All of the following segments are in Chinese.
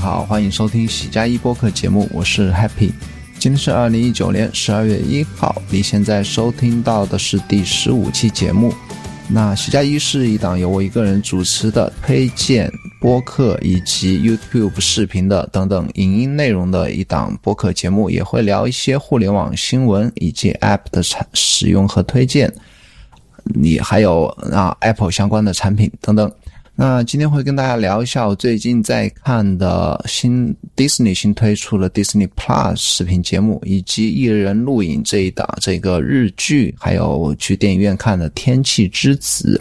好，欢迎收听喜加一播客节目，我是 Happy。今天是二零一九年十二月一号，你现在收听到的是第十五期节目。那喜加一是一档由我一个人主持的推荐播客以及 YouTube 视频的等等影音内容的一档播客节目，也会聊一些互联网新闻以及 App 的产使用和推荐，你还有啊 Apple 相关的产品等等。那今天会跟大家聊一下我最近在看的新 Disney 新推出的 Disney Plus 视频节目，以及一人录影这一档这个日剧，还有去电影院看的《天气之子》，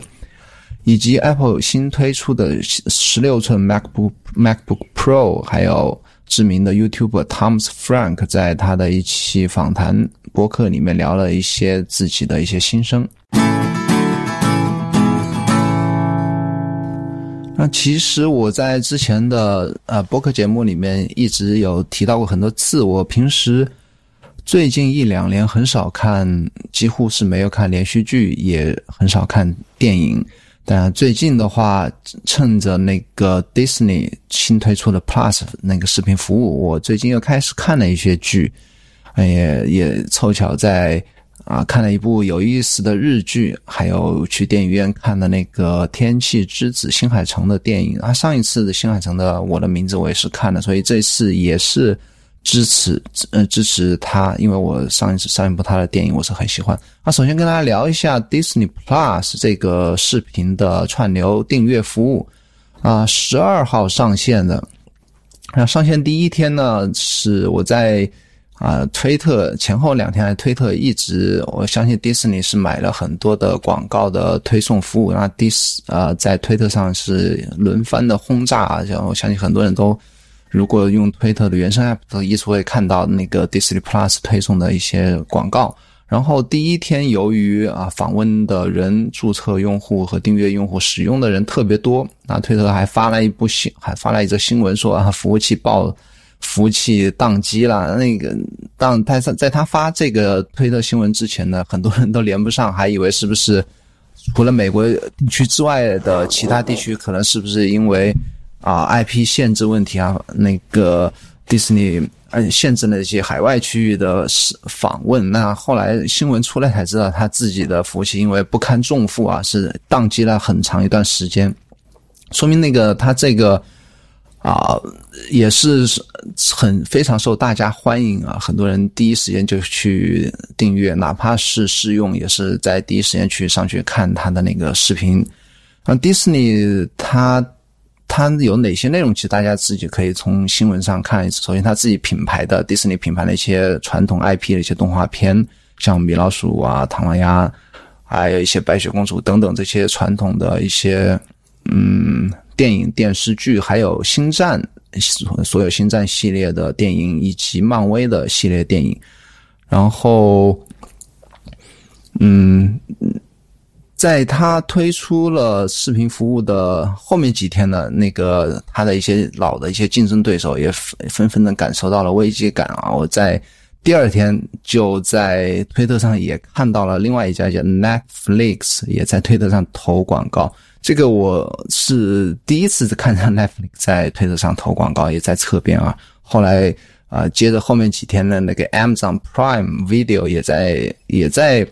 以及 Apple 新推出的十六寸 MacBook MacBook Pro，还有知名的 YouTuber Thomas Frank 在他的一期访谈博客里面聊了一些自己的一些心声。那其实我在之前的呃播客节目里面一直有提到过很多次，我平时最近一两年很少看，几乎是没有看连续剧，也很少看电影。但最近的话，趁着那个 Disney 新推出的 Plus 那个视频服务，我最近又开始看了一些剧，也也凑巧在。啊，看了一部有意思的日剧，还有去电影院看的那个《天气之子》新海诚的电影啊。上一次的新海诚的《我的名字》我也是看的，所以这次也是支持呃支持他，因为我上一次上一部他的电影我是很喜欢。那首先跟大家聊一下 Disney Plus 这个视频的串流订阅服务啊，十二号上线的。那上线第一天呢，是我在。啊，推特前后两天，推特一直，我相信迪士尼是买了很多的广告的推送服务，那迪斯呃在推特上是轮番的轰炸，然后我相信很多人都如果用推特的原生 app 都一直会看到那个 Disney Plus 推送的一些广告。然后第一天由于啊访问的人、注册用户和订阅用户使用的人特别多，那推特还发了一部新，还发了一则新闻说啊服务器爆。服务器宕机了，那个当他在在他发这个推特新闻之前呢，很多人都连不上，还以为是不是除了美国地区之外的其他地区，可能是不是因为啊 IP 限制问题啊，那个迪士尼限制了一些海外区域的访问。那后来新闻出来才知道，他自己的服务器因为不堪重负啊，是宕机了很长一段时间，说明那个他这个。啊，也是很非常受大家欢迎啊！很多人第一时间就去订阅，哪怕是试用，也是在第一时间去上去看他的那个视频。啊，迪士尼它它有哪些内容？其实大家自己可以从新闻上看。首先，他自己品牌的迪士尼品牌的一些传统 IP 的一些动画片，像米老鼠啊、唐老鸭，还有一些白雪公主等等这些传统的一些嗯。电影、电视剧，还有星战，所有星战系列的电影，以及漫威的系列电影。然后，嗯，在他推出了视频服务的后面几天呢，那个他的一些老的一些竞争对手也纷纷的感受到了危机感啊！我在第二天就在推特上也看到了另外一家叫 Netflix 也在推特上投广告。这个我是第一次看到 Netflix 在推特上投广告，也在侧边啊。后来啊，接着后面几天的那个 Amazon Prime Video 也在也在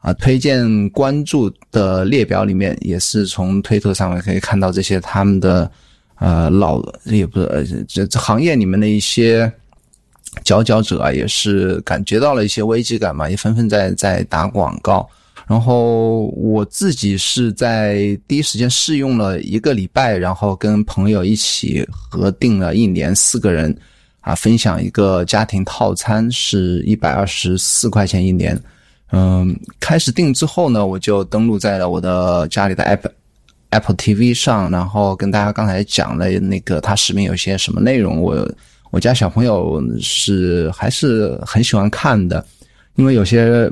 啊推荐关注的列表里面，也是从推特上面可以看到这些他们的呃老也不是呃这这行业里面的一些佼佼者啊，也是感觉到了一些危机感嘛，也纷纷在在打广告。然后我自己是在第一时间试用了一个礼拜，然后跟朋友一起合订了一年，四个人啊分享一个家庭套餐，是一百二十四块钱一年。嗯，开始订之后呢，我就登录在了我的家里的 Apple Apple TV 上，然后跟大家刚才讲了那个它视频有些什么内容。我我家小朋友是还是很喜欢看的，因为有些。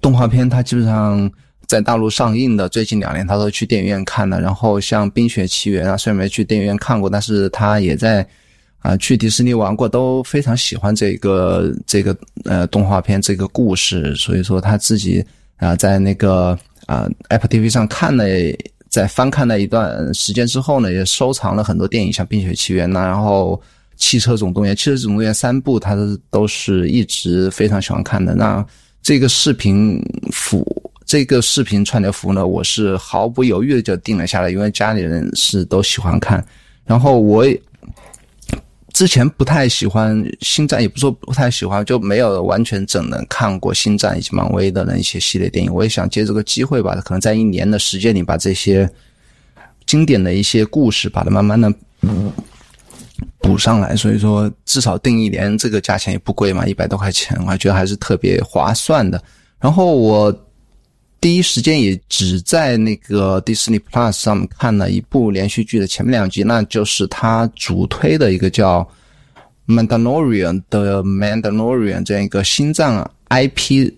动画片它基本上在大陆上映的，最近两年他都去电影院看了。然后像《冰雪奇缘》啊，虽然没去电影院看过，但是他也在啊去迪士尼玩过，都非常喜欢这个这个呃动画片这个故事。所以说他自己啊在那个啊 Apple TV 上看了在翻看了一段时间之后呢，也收藏了很多电影，像《冰雪奇缘》呐，然后《汽车总动员》《汽车总动员》三部，他都都是一直非常喜欢看的。那这个视频服，这个视频串流服呢，我是毫不犹豫的就定了下来，因为家里人是都喜欢看，然后我也。之前不太喜欢星战，也不说不太喜欢，就没有完全整的看过星战以及漫威的那一些系列电影。我也想借这个机会吧，可能在一年的时间里把这些经典的一些故事，把它慢慢的补上来。所以说，至少定一年，这个价钱也不贵嘛，一百多块钱，我还觉得还是特别划算的。然后我。第一时间也只在那个 Disney Plus 上面看了一部连续剧的前面两集，那就是他主推的一个叫《Mandalorian》的《Mandalorian》这样一个星战 IP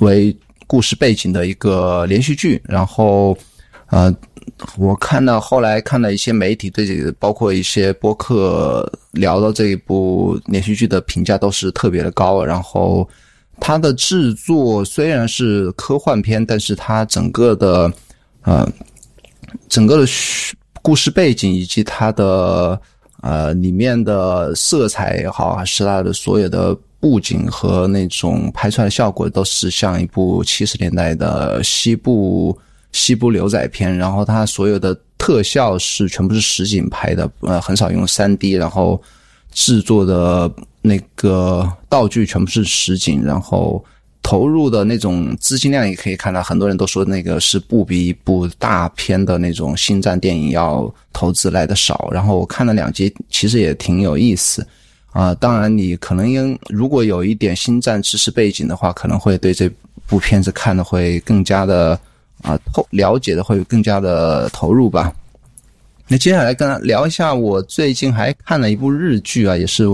为故事背景的一个连续剧。然后，呃，我看到后来看了一些媒体对这个，包括一些播客聊到这一部连续剧的评价都是特别的高。然后。它的制作虽然是科幻片，但是它整个的，呃，整个的故事背景以及它的呃里面的色彩也好，还是它的所有的布景和那种拍出来的效果，都是像一部七十年代的西部西部牛仔片。然后它所有的特效是全部是实景拍的，呃，很少用三 D，然后制作的。那个道具全部是实景，然后投入的那种资金量也可以看到，很多人都说那个是不比一部大片的那种星战电影要投资来的少。然后我看了两集，其实也挺有意思啊。当然，你可能因如果有一点星战知识背景的话，可能会对这部片子看的会更加的啊透了解的会更加的投入吧。那接下来跟聊一下，我最近还看了一部日剧啊，也是。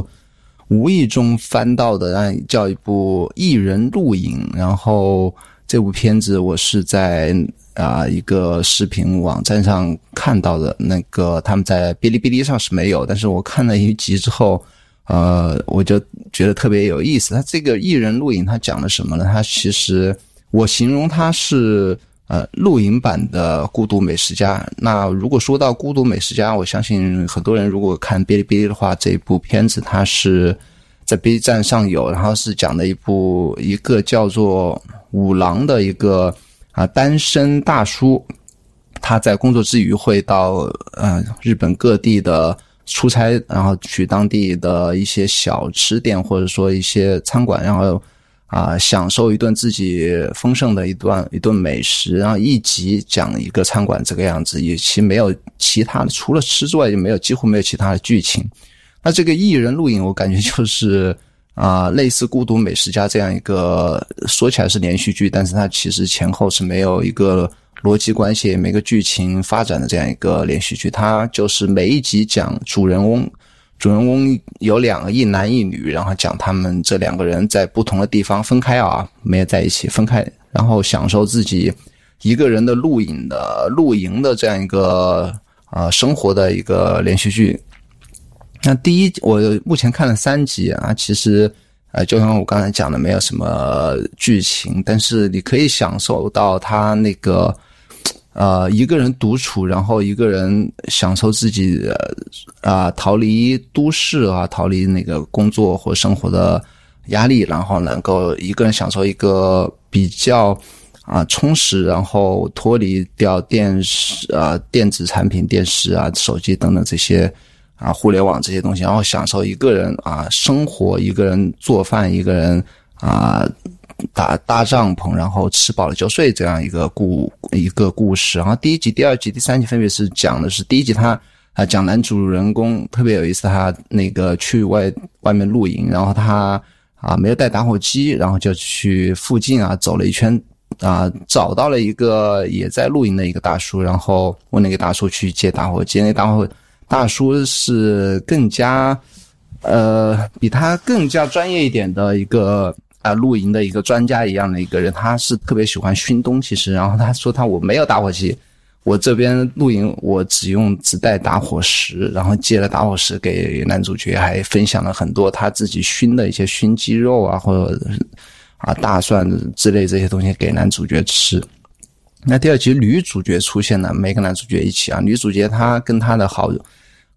无意中翻到的，让叫一部《艺人录影》，然后这部片子我是在啊一个视频网站上看到的，那个他们在哔哩哔哩上是没有，但是我看了一集之后，呃，我就觉得特别有意思。他这个《艺人录影》他讲的什么呢？他其实我形容他是。呃，露营版的《孤独美食家》。那如果说到《孤独美食家》，我相信很多人如果看哔哩哔哩的话，这部片子它是在 B 站上有，然后是讲的一部一个叫做五郎的一个啊单身大叔，他在工作之余会到呃日本各地的出差，然后去当地的一些小吃店或者说一些餐馆，然后。啊，享受一顿自己丰盛的一段一顿美食，然后一集讲一个餐馆这个样子，也其没有其他的，除了吃之外就没有几乎没有其他的剧情。那这个艺人录影，我感觉就是啊，类似《孤独美食家》这样一个说起来是连续剧，但是它其实前后是没有一个逻辑关系、每个剧情发展的这样一个连续剧。它就是每一集讲主人翁。主人公有两个一男一女，然后讲他们这两个人在不同的地方分开啊，没有在一起分开，然后享受自己一个人的露营的露营的这样一个呃生活的一个连续剧。那第一，我目前看了三集啊，其实呃，就像我刚才讲的，没有什么剧情，但是你可以享受到他那个。呃，一个人独处，然后一个人享受自己啊，逃离都市啊，逃离那个工作或生活的压力，然后能够一个人享受一个比较啊充实，然后脱离掉电视啊、电子产品、电视啊、手机等等这些啊互联网这些东西，然后享受一个人啊生活，一个人做饭，一个人啊。搭搭帐篷，然后吃饱了就睡，这样一个故一个故事。然后第一集、第二集、第三集分别是讲的是第一集，他啊讲男主人公特别有意思，他那个去外外面露营，然后他啊没有带打火机，然后就去附近啊走了一圈啊，找到了一个也在露营的一个大叔，然后问那个大叔去借打火机，那大火大叔是更加呃比他更加专业一点的一个。啊，露营的一个专家一样的一个人，他是特别喜欢熏东西吃。然后他说他我没有打火机，我这边露营我只用只带打火石，然后借了打火石给男主角，还分享了很多他自己熏的一些熏鸡肉啊，或者啊大蒜之类这些东西给男主角吃。那第二集女主角出现了，每个男主角一起啊。女主角她跟她的好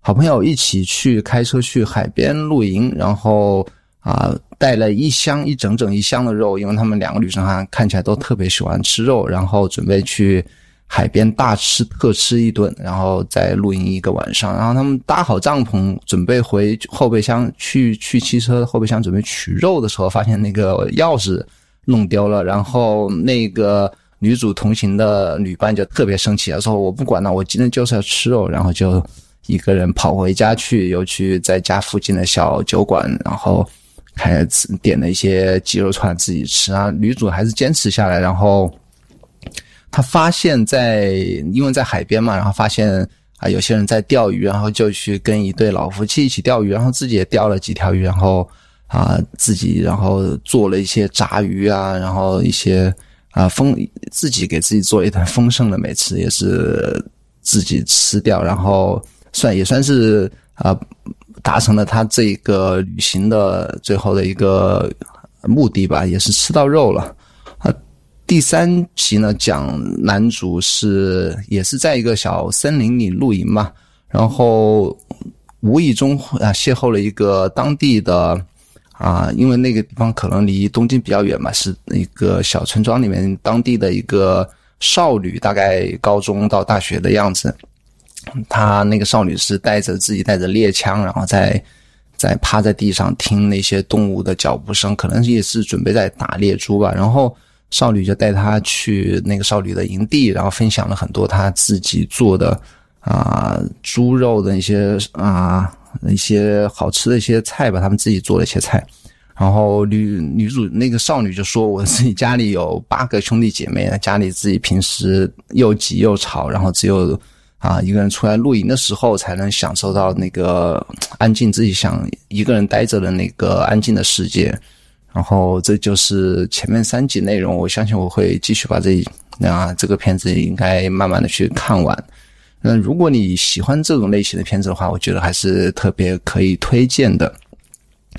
好朋友一起去开车去海边露营，然后啊带了一箱一整整一箱的肉，因为他们两个女生哈看起来都特别喜欢吃肉，然后准备去海边大吃特吃一顿，然后再露营一个晚上。然后他们搭好帐篷，准备回后备箱去去汽车后备箱准备取肉的时候，发现那个钥匙弄丢了，然后那个。女主同行的女伴就特别生气了，说：“我不管了，我今天就是要吃肉。”然后就一个人跑回家去，又去在家附近的小酒馆，然后还点了一些鸡肉串自己吃啊。女主还是坚持下来，然后她发现，在因为在海边嘛，然后发现啊有些人在钓鱼，然后就去跟一对老夫妻一起钓鱼，然后自己也钓了几条鱼，然后啊自己然后做了一些炸鱼啊，然后一些。啊，丰自己给自己做一顿丰盛的美食，也是自己吃掉，然后算也算是啊，达成了他这个旅行的最后的一个目的吧，也是吃到肉了。啊，第三集呢，讲男主是也是在一个小森林里露营嘛，然后无意中啊邂逅了一个当地的。啊，因为那个地方可能离东京比较远嘛，是一个小村庄里面当地的一个少女，大概高中到大学的样子。她那个少女是带着自己带着猎枪，然后在在趴在地上听那些动物的脚步声，可能也是准备在打猎猪吧。然后少女就带他去那个少女的营地，然后分享了很多她自己做的啊猪肉的一些啊。一些好吃的一些菜吧，他们自己做的一些菜。然后女女主那个少女就说：“我自己家里有八个兄弟姐妹，家里自己平时又挤又吵，然后只有啊一个人出来露营的时候才能享受到那个安静，自己想一个人待着的那个安静的世界。”然后这就是前面三集内容。我相信我会继续把这啊这个片子应该慢慢的去看完。那如果你喜欢这种类型的片子的话，我觉得还是特别可以推荐的。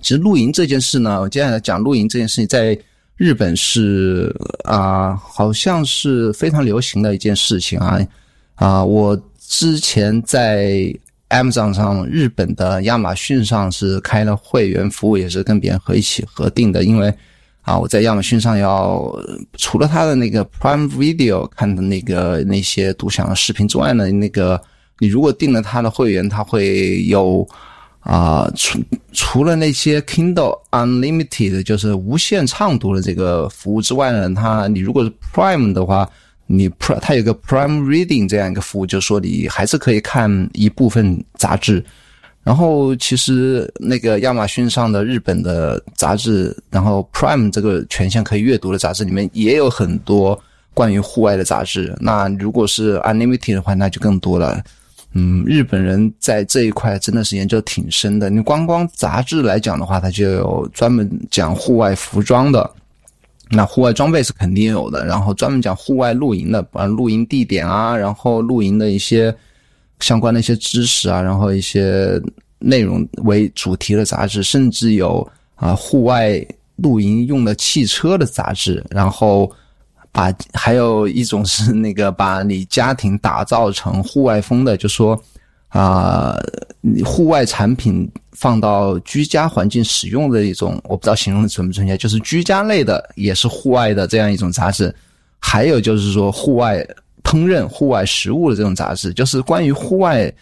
其实露营这件事呢，我接下来讲露营这件事情，在日本是啊，好像是非常流行的一件事情啊啊！我之前在 Amazon 上、日本的亚马逊上是开了会员服务，也是跟别人合一起合订的，因为。啊，我在亚马逊上要除了他的那个 Prime Video 看的那个那些独享的视频之外呢，那个你如果订了他的会员，他会有啊，除除了那些 Kindle Unlimited 就是无限畅读的这个服务之外呢，他你如果是 Prime 的话，你 pr，它有个 Prime Reading 这样一个服务，就是说你还是可以看一部分杂志。然后其实那个亚马逊上的日本的杂志，然后 Prime 这个权限可以阅读的杂志里面也有很多关于户外的杂志。那如果是 Unlimited 的话，那就更多了。嗯，日本人在这一块真的是研究挺深的。你光光杂志来讲的话，它就有专门讲户外服装的，那户外装备是肯定有的。然后专门讲户外露营的，啊，露营地点啊，然后露营的一些。相关的一些知识啊，然后一些内容为主题的杂志，甚至有啊户外露营用的汽车的杂志，然后把还有一种是那个把你家庭打造成户外风的，就说啊户外产品放到居家环境使用的一种，我不知道形容的准不准确，就是居家类的也是户外的这样一种杂志，还有就是说户外。烹饪户外食物的这种杂志，就是关于户外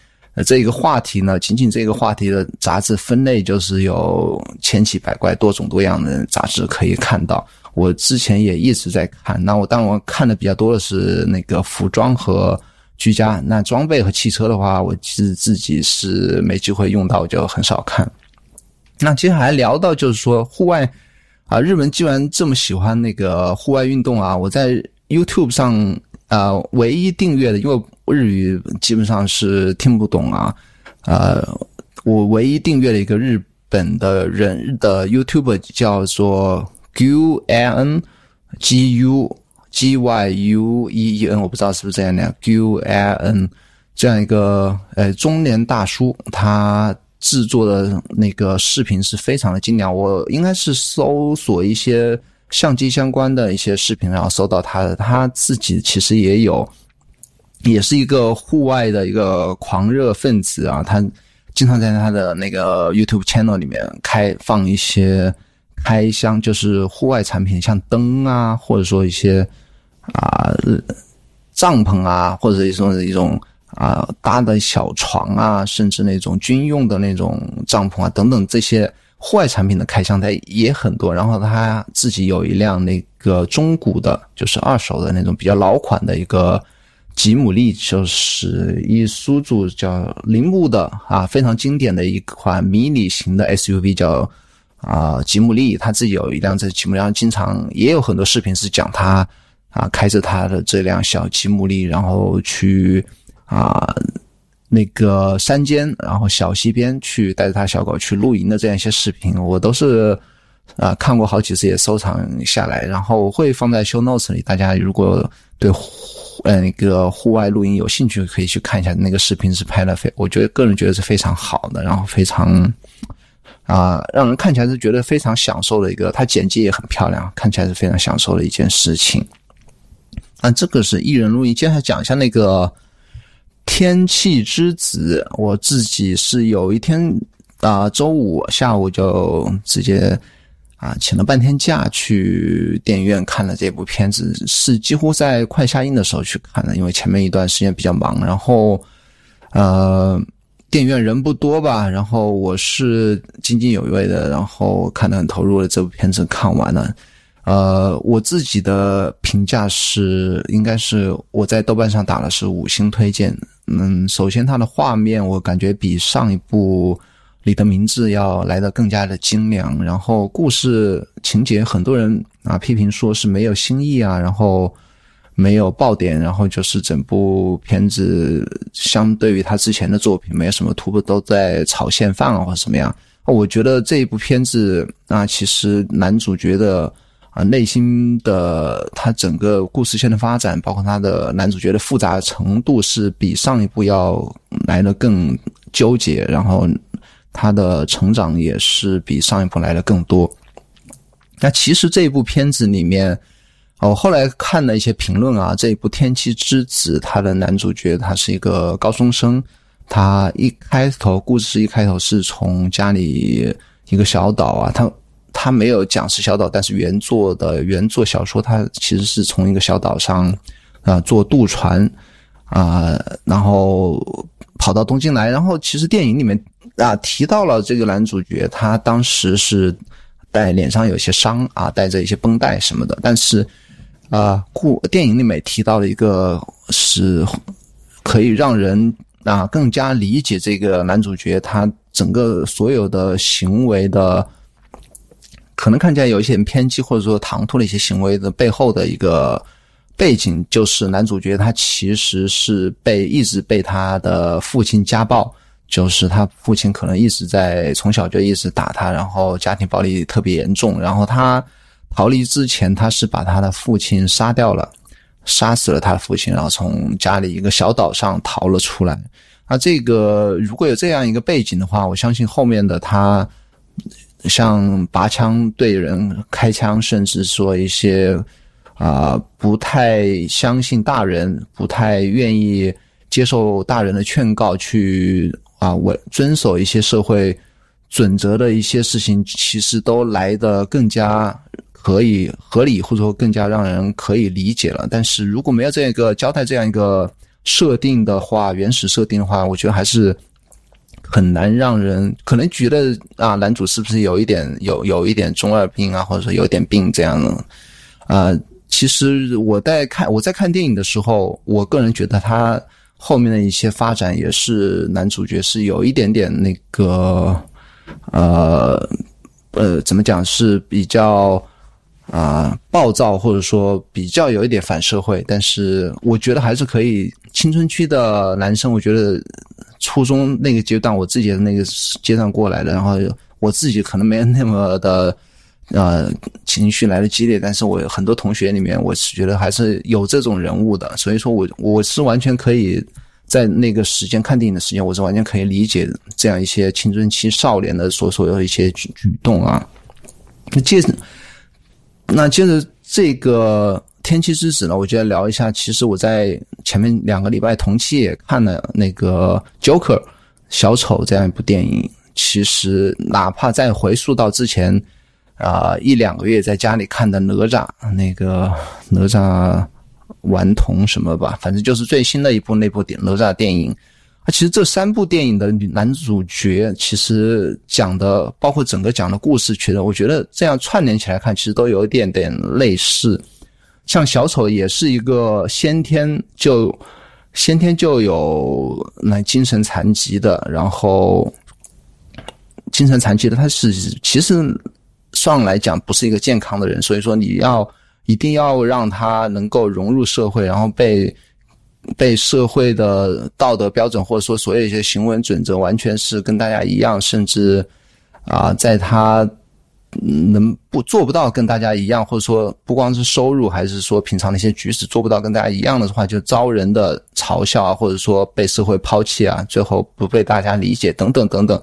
这一个话题呢。仅仅这个话题的杂志分类，就是有千奇百怪、多种多样的杂志可以看到。我之前也一直在看，那我当我看的比较多的是那个服装和居家。那装备和汽车的话，我其实自己是没机会用到，就很少看。那接下来聊到就是说户外啊，日本既然这么喜欢那个户外运动啊，我在 YouTube 上。啊，唯一订阅的，因为日语基本上是听不懂啊。呃，我唯一订阅了一个日本的人的 YouTube 叫做 Gu N G U G Y U E E N，我不知道是不是这样的 Gu N 这样一个呃中年大叔，他制作的那个视频是非常的精良。我应该是搜索一些。相机相关的一些视频，然后搜到他的。他自己其实也有，也是一个户外的一个狂热分子啊。他经常在他的那个 YouTube channel 里面开放一些开箱，就是户外产品，像灯啊，或者说一些啊帐篷啊，或者一种一种啊搭的小床啊，甚至那种军用的那种帐篷啊等等这些。户外产品的开箱它也很多，然后他自己有一辆那个中古的，就是二手的那种比较老款的一个吉姆利，就是一苏组叫铃木的啊，非常经典的一款迷你型的 SUV，叫啊吉姆利。他自己有一辆这吉姆然后，经常也有很多视频是讲他啊开着他的这辆小吉姆利，然后去啊。那个山间，然后小溪边去带着他小狗去露营的这样一些视频，我都是啊看过好几次，也收藏下来，然后会放在 show notes 里。大家如果对呃那个户外露营有兴趣，可以去看一下那个视频，是拍的非我觉得个人觉得是非常好的，然后非常啊让人看起来是觉得非常享受的一个，它剪辑也很漂亮，看起来是非常享受的一件事情。那这个是艺人录音，接下来讲一下那个。天气之子，我自己是有一天啊，周五下午就直接啊请了半天假去电影院看了这部片子，是几乎在快下映的时候去看的，因为前面一段时间比较忙，然后呃电影院人不多吧，然后我是津津有味的，然后看得很投入的这部片子看完了。呃，我自己的评价是，应该是我在豆瓣上打的是五星推荐。嗯，首先它的画面我感觉比上一部《你的名字》要来的更加的精良，然后故事情节很多人啊批评说是没有新意啊，然后没有爆点，然后就是整部片子相对于他之前的作品没有什么突破，都在炒现饭啊或者什么样。我觉得这一部片子啊，其实男主角的。啊，内心的他整个故事线的发展，包括他的男主角的复杂程度，是比上一部要来的更纠结，然后他的成长也是比上一部来的更多。那其实这一部片子里面，我后来看了一些评论啊，这一部《天气之子》，他的男主角他是一个高中生，他一开头故事一开头是从家里一个小岛啊，他。他没有讲是小岛，但是原作的原作小说，他其实是从一个小岛上啊坐渡船啊，然后跑到东京来。然后其实电影里面啊提到了这个男主角，他当时是带脸上有些伤啊，带着一些绷带什么的。但是啊，故电影里面提到了一个是可以让人啊更加理解这个男主角他整个所有的行为的。可能看起来有一些偏激或者说唐突的一些行为的背后的一个背景，就是男主角他其实是被一直被他的父亲家暴，就是他父亲可能一直在从小就一直打他，然后家庭暴力特别严重。然后他逃离之前，他是把他的父亲杀掉了，杀死了他的父亲，然后从家里一个小岛上逃了出来。那这个如果有这样一个背景的话，我相信后面的他。像拔枪对人开枪，甚至说一些啊不太相信大人、不太愿意接受大人的劝告，去啊我遵守一些社会准则的一些事情，其实都来的更加可以合理，或者说更加让人可以理解了。但是如果没有这样一个交代，这样一个设定的话，原始设定的话，我觉得还是。很难让人可能觉得啊，男主是不是有一点有有一点中二病啊，或者说有点病这样的啊？其实我在看我在看电影的时候，我个人觉得他后面的一些发展也是男主角是有一点点那个呃呃，怎么讲是比较啊暴躁，或者说比较有一点反社会，但是我觉得还是可以。青春期的男生，我觉得。初中那个阶段，我自己的那个阶段过来的，然后我自己可能没有那么的呃情绪来的激烈，但是我很多同学里面，我是觉得还是有这种人物的，所以说我我是完全可以在那个时间看电影的时间，我是完全可以理解这样一些青春期少年的所所有一些举举动啊。那接那接着这个《天气之子》呢，我就要聊一下。其实我在前面两个礼拜同期也看了那个《Joker》小丑这样一部电影。其实哪怕再回溯到之前啊一两个月在家里看的《哪吒》那个哪吒顽童什么吧，反正就是最新的一部那部电哪吒电影。其实这三部电影的男主角，其实讲的包括整个讲的故事，其实我觉得这样串联起来看，其实都有一点点类似。像小丑也是一个先天就先天就有那精神残疾的，然后精神残疾的他是其实上来讲不是一个健康的人，所以说你要一定要让他能够融入社会，然后被。被社会的道德标准或者说所有一些行为准则完全是跟大家一样，甚至啊，在他能不做不到跟大家一样，或者说不光是收入，还是说平常的一些举止做不到跟大家一样的话，就遭人的嘲笑啊，或者说被社会抛弃啊，最后不被大家理解等等等等。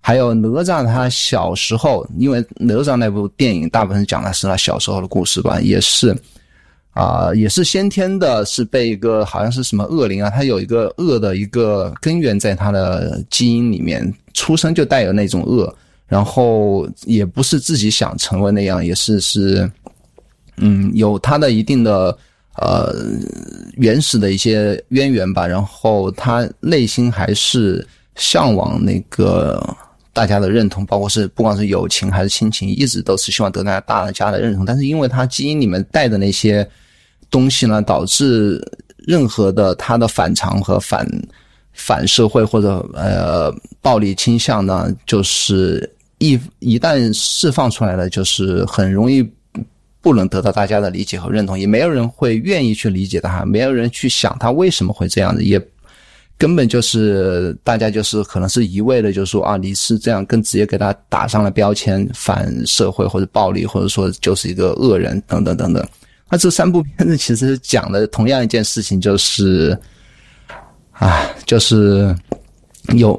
还有哪吒他小时候，因为哪吒那部电影大部分讲的是他小时候的故事吧，也是。啊，也是先天的，是被一个好像是什么恶灵啊，他有一个恶的一个根源在他的基因里面，出生就带有那种恶，然后也不是自己想成为那样，也是是，嗯，有他的一定的呃原始的一些渊源吧，然后他内心还是向往那个大家的认同，包括是不管是友情还是亲情，一直都是希望得到大家的认同，但是因为他基因里面带的那些。东西呢，导致任何的他的反常和反反社会或者呃暴力倾向呢，就是一一旦释放出来了，就是很容易不能得到大家的理解和认同，也没有人会愿意去理解他，没有人去想他为什么会这样子，也根本就是大家就是可能是一味的，就是说啊，你是这样，更直接给他打上了标签，反社会或者暴力，或者说就是一个恶人等等等等。那这三部片子其实讲的同样一件事情，就是，啊，就是有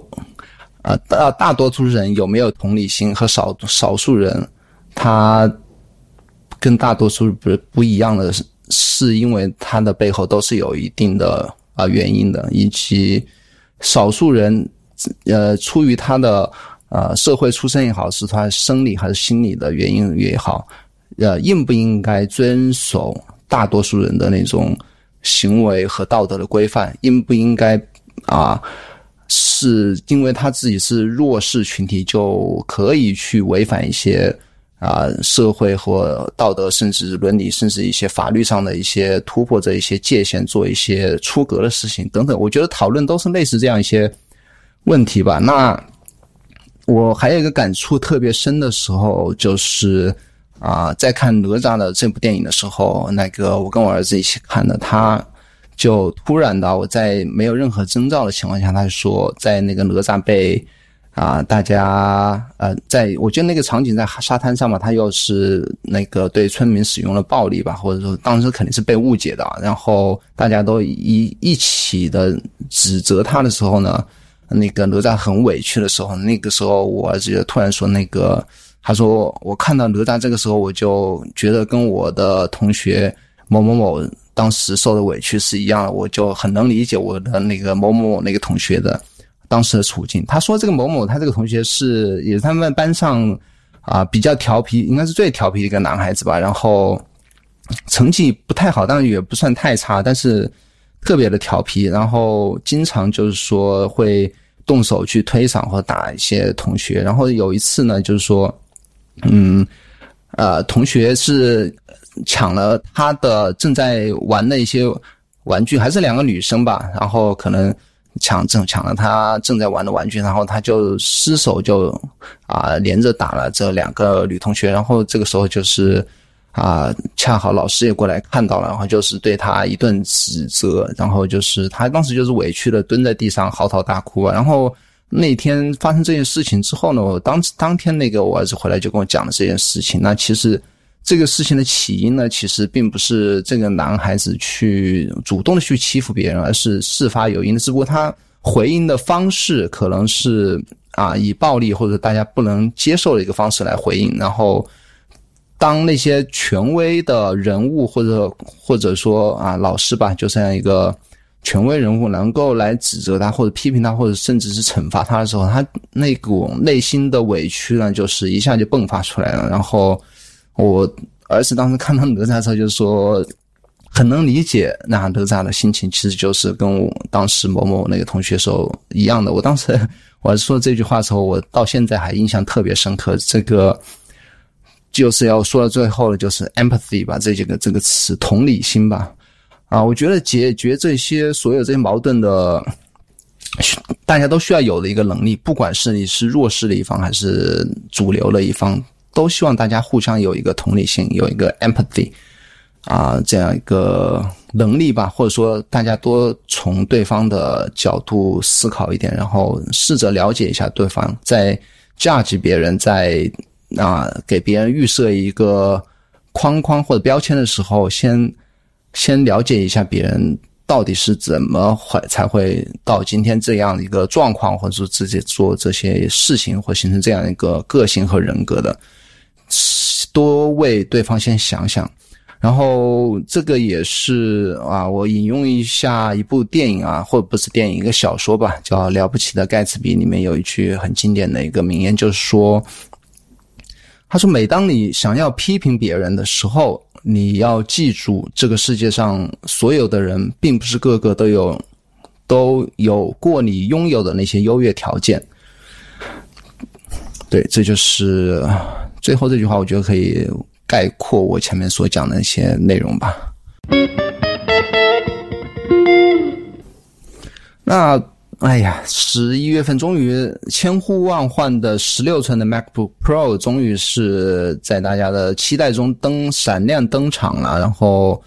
啊大大多数人有没有同理心和少少数人，他跟大多数不不一样的，是是因为他的背后都是有一定的啊原因的，以及少数人呃出于他的呃社会出身也好，是他生理还是心理的原因也好。呃，应不应该遵守大多数人的那种行为和道德的规范？应不应该啊？是因为他自己是弱势群体，就可以去违反一些啊社会或道德，甚至伦理，甚至一些法律上的一些突破这一些界限，做一些出格的事情等等。我觉得讨论都是类似这样一些问题吧。那我还有一个感触特别深的时候，就是。啊，在看哪吒的这部电影的时候，那个我跟我儿子一起看的，他就突然的，我在没有任何征兆的情况下，他就说，在那个哪吒被啊大家呃，在我觉得那个场景在沙滩上嘛，他又是那个对村民使用了暴力吧，或者说当时肯定是被误解的，然后大家都一一起的指责他的时候呢，那个哪吒很委屈的时候，那个时候我儿子就突然说那个。他说：“我看到哪吒这个时候，我就觉得跟我的同学某某某当时受的委屈是一样的，我就很能理解我的那个某某某那个同学的当时的处境。”他说：“这个某某他这个同学是也是他们班上啊比较调皮，应该是最调皮的一个男孩子吧。然后成绩不太好，但是也不算太差，但是特别的调皮，然后经常就是说会动手去推搡或打一些同学。然后有一次呢，就是说。”嗯，呃，同学是抢了他的正在玩的一些玩具，还是两个女生吧？然后可能抢正抢了他正在玩的玩具，然后他就失手就啊连着打了这两个女同学。然后这个时候就是啊，恰好老师也过来看到了，然后就是对他一顿指责，然后就是他当时就是委屈的蹲在地上嚎啕大哭啊，然后。那天发生这件事情之后呢，我当当天那个我儿子回来就跟我讲了这件事情。那其实这个事情的起因呢，其实并不是这个男孩子去主动的去欺负别人，而是事发有因的。只不过他回应的方式可能是啊以暴力或者大家不能接受的一个方式来回应，然后。当那些权威的人物或者或者说啊老师吧，就这样一个权威人物，能够来指责他或者批评他，或者甚至是惩罚他的时候，他那股内心的委屈呢，就是一下就迸发出来了。然后我儿子当时看到哪吒的时候，就说。很能理解那哪吒的心情，其实就是跟我当时某某那个同学时候一样的。我当时我说这句话的时候，我到现在还印象特别深刻。这个就是要说到最后的，就是 empathy 吧，这几个这个词，同理心吧。啊，我觉得解决这些所有这些矛盾的，大家都需要有的一个能力，不管是你是弱势的一方还是主流的一方，都希望大家互相有一个同理心，有一个 empathy。啊，这样一个能力吧，或者说大家多从对方的角度思考一点，然后试着了解一下对方，在 judge 别人，在啊给别人预设一个框框或者标签的时候，先先了解一下别人到底是怎么会才会到今天这样一个状况，或者说自己做这些事情，或形成这样一个个性和人格的，多为对方先想想。然后这个也是啊，我引用一下一部电影啊，或者不是电影，一个小说吧，叫《了不起的盖茨比》里面有一句很经典的一个名言，就是说，他说：“每当你想要批评别人的时候，你要记住，这个世界上所有的人，并不是个个都有都有过你拥有的那些优越条件。”对，这就是最后这句话，我觉得可以。概括我前面所讲的一些内容吧。那哎呀，十一月份终于千呼万唤的十六寸的 MacBook Pro 终于是在大家的期待中登闪亮登场了，然后。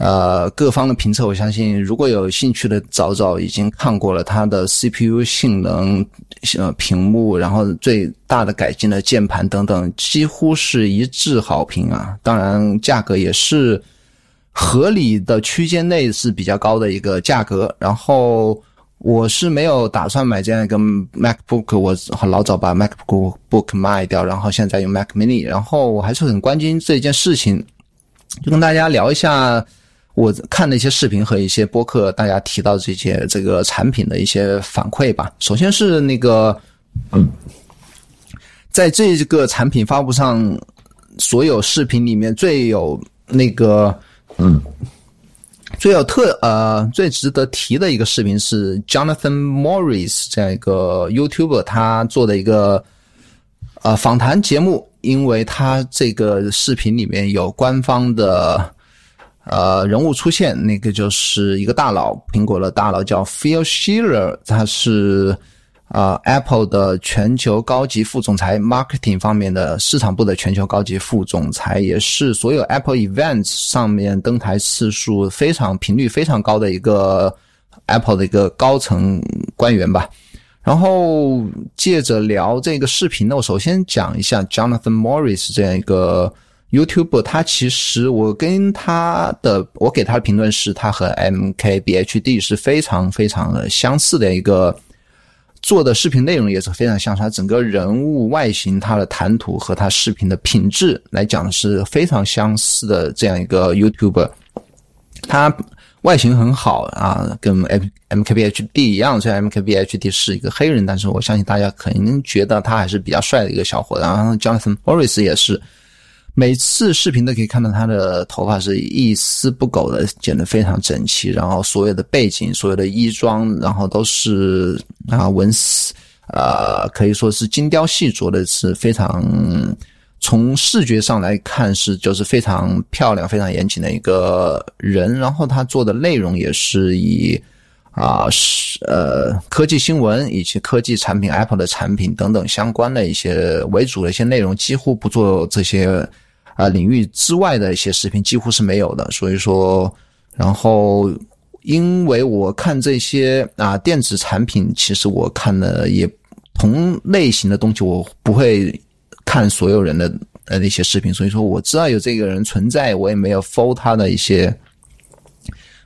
呃，各方的评测，我相信如果有兴趣的，早早已经看过了它的 CPU 性能、呃屏幕，然后最大的改进的键盘等等，几乎是一致好评啊。当然，价格也是合理的区间内是比较高的一个价格。然后我是没有打算买这样一个 MacBook，我老早把 MacBook Book 卖掉，然后现在用 Mac Mini。然后我还是很关心这件事情，就跟大家聊一下。我看的一些视频和一些播客，大家提到这些这个产品的一些反馈吧。首先是那个，嗯，在这个产品发布上，所有视频里面最有那个，嗯，最有特呃最值得提的一个视频是 Jonathan Morris 这样一个 YouTuber 他做的一个呃访谈节目，因为他这个视频里面有官方的。呃，人物出现，那个就是一个大佬，苹果的大佬叫 Phil Schiller，他是啊 Apple 的全球高级副总裁，marketing 方面的市场部的全球高级副总裁，也是所有 Apple Events 上面登台次数非常频率非常高的一个 Apple 的一个高层官员吧。然后借着聊这个视频呢，我首先讲一下 Jonathan Morris 这样一个。YouTube，他其实我跟他的我给他的评论是，他和 MKBHD 是非常非常的相似的一个做的视频内容也是非常像他整个人物外形、他的谈吐和他视频的品质来讲是非常相似的这样一个 YouTube。他外形很好啊，跟 M MKBHD 一样，虽然 MKBHD 是一个黑人，但是我相信大家肯定觉得他还是比较帅的一个小伙子。然后 Jonathan Morris 也是。每次视频都可以看到他的头发是一丝不苟的剪得非常整齐，然后所有的背景、所有的衣装，然后都是啊纹丝，呃，可以说是精雕细琢的，是非常从视觉上来看是就是非常漂亮、非常严谨的一个人。然后他做的内容也是以啊是呃科技新闻以及科技产品、Apple 的产品等等相关的一些为主的一些内容，几乎不做这些。啊，领域之外的一些视频几乎是没有的，所以说，然后因为我看这些啊电子产品，其实我看的也同类型的东西，我不会看所有人的呃那些视频，所以说我知道有这个人存在，我也没有 follow 他的一些，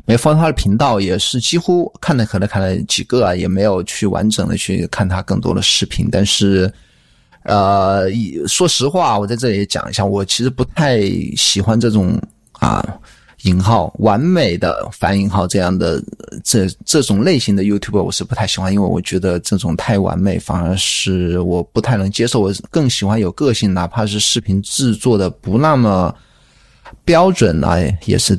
没翻他的频道，也是几乎看的可能看了几个啊，也没有去完整的去看他更多的视频，但是。呃，说实话，我在这里也讲一下，我其实不太喜欢这种啊。引号完美的反引号这样的这这种类型的 YouTube 我是不太喜欢，因为我觉得这种太完美反而是我不太能接受。我更喜欢有个性，哪怕是视频制作的不那么标准啊，也是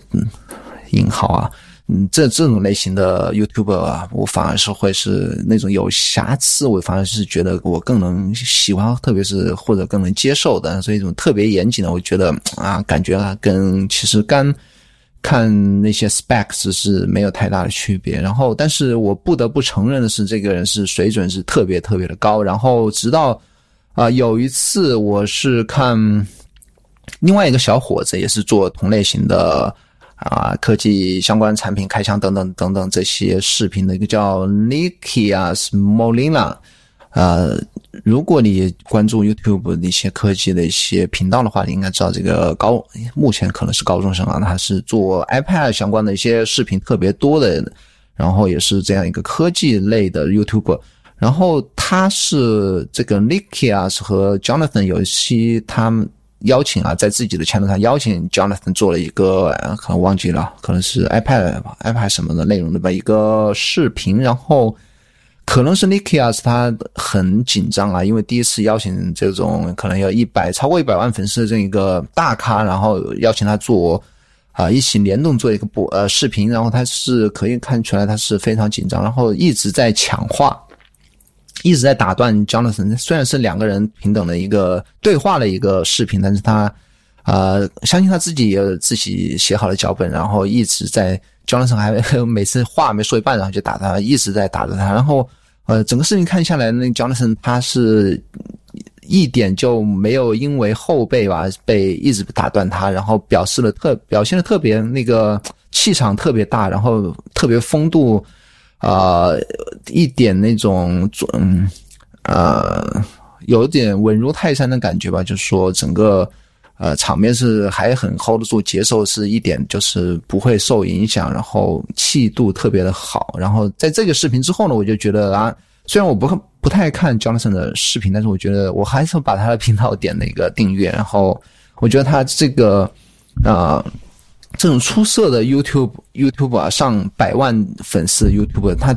引号啊。嗯，这这种类型的 YouTube 啊，我反而是会是那种有瑕疵，我反而是觉得我更能喜欢，特别是或者更能接受的。所以这种特别严谨的，我觉得啊，感觉啊，跟其实干。看那些 specs 是没有太大的区别，然后，但是我不得不承认的是，这个人是水准是特别特别的高。然后，直到啊有一次，我是看另外一个小伙子，也是做同类型的啊科技相关产品开箱等等等等这些视频的一个叫 Nikias Molina。呃，如果你关注 YouTube 的一些科技的一些频道的话，你应该知道这个高目前可能是高中生啊，他是做 iPad 相关的一些视频特别多的，然后也是这样一个科技类的 YouTube。然后他是这个 Nicky 啊，是和 Jonathan 有一期他们邀请啊，在自己的 channel 上邀请 Jonathan 做了一个可能忘记了，可能是 iPad iPad 什么的内容的吧一个视频，然后。可能是 Nikias 他很紧张啊，因为第一次邀请这种可能有一百超过一百万粉丝的这样一个大咖，然后邀请他做啊一起联动做一个播呃视频，然后他是可以看出来他是非常紧张，然后一直在抢话，一直在打断 Jonathan。虽然是两个人平等的一个对话的一个视频，但是他呃相信他自己也有自己写好的脚本，然后一直在。Jonathan 还 每次话没说一半，然后就打他，一直在打着他。然后，呃，整个视频看下来，那 Jonathan 他是一点就没有因为后背吧被一直打断他，然后表示了特表现的特别那个气场特别大，然后特别风度，呃，一点那种嗯呃，有点稳如泰山的感觉吧，就是说整个。呃，场面是还很 hold 得住，节奏是一点就是不会受影响，然后气度特别的好。然后在这个视频之后呢，我就觉得啊，虽然我不不太看 Jonathan 的视频，但是我觉得我还是把他的频道点了一个订阅。然后我觉得他这个啊，这种出色的 YouTube YouTube 啊，上百万粉丝 YouTube，他。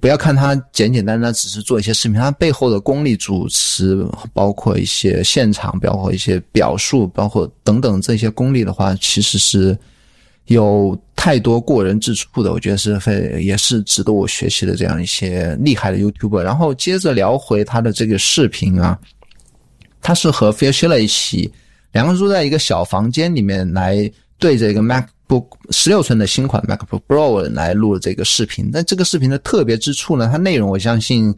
不要看他简简单单只是做一些视频，他背后的功力、主持，包括一些现场，包括一些表述，包括等等这些功力的话，其实是有太多过人之处的。我觉得是会也是值得我学习的这样一些厉害的 YouTube。然后接着聊回他的这个视频啊，他是和 Phil Schiller 一起，两个人住在一个小房间里面来对着一个 MacBook。十六寸的新款 MacBook Pro 来录这个视频，那这个视频的特别之处呢？它内容我相信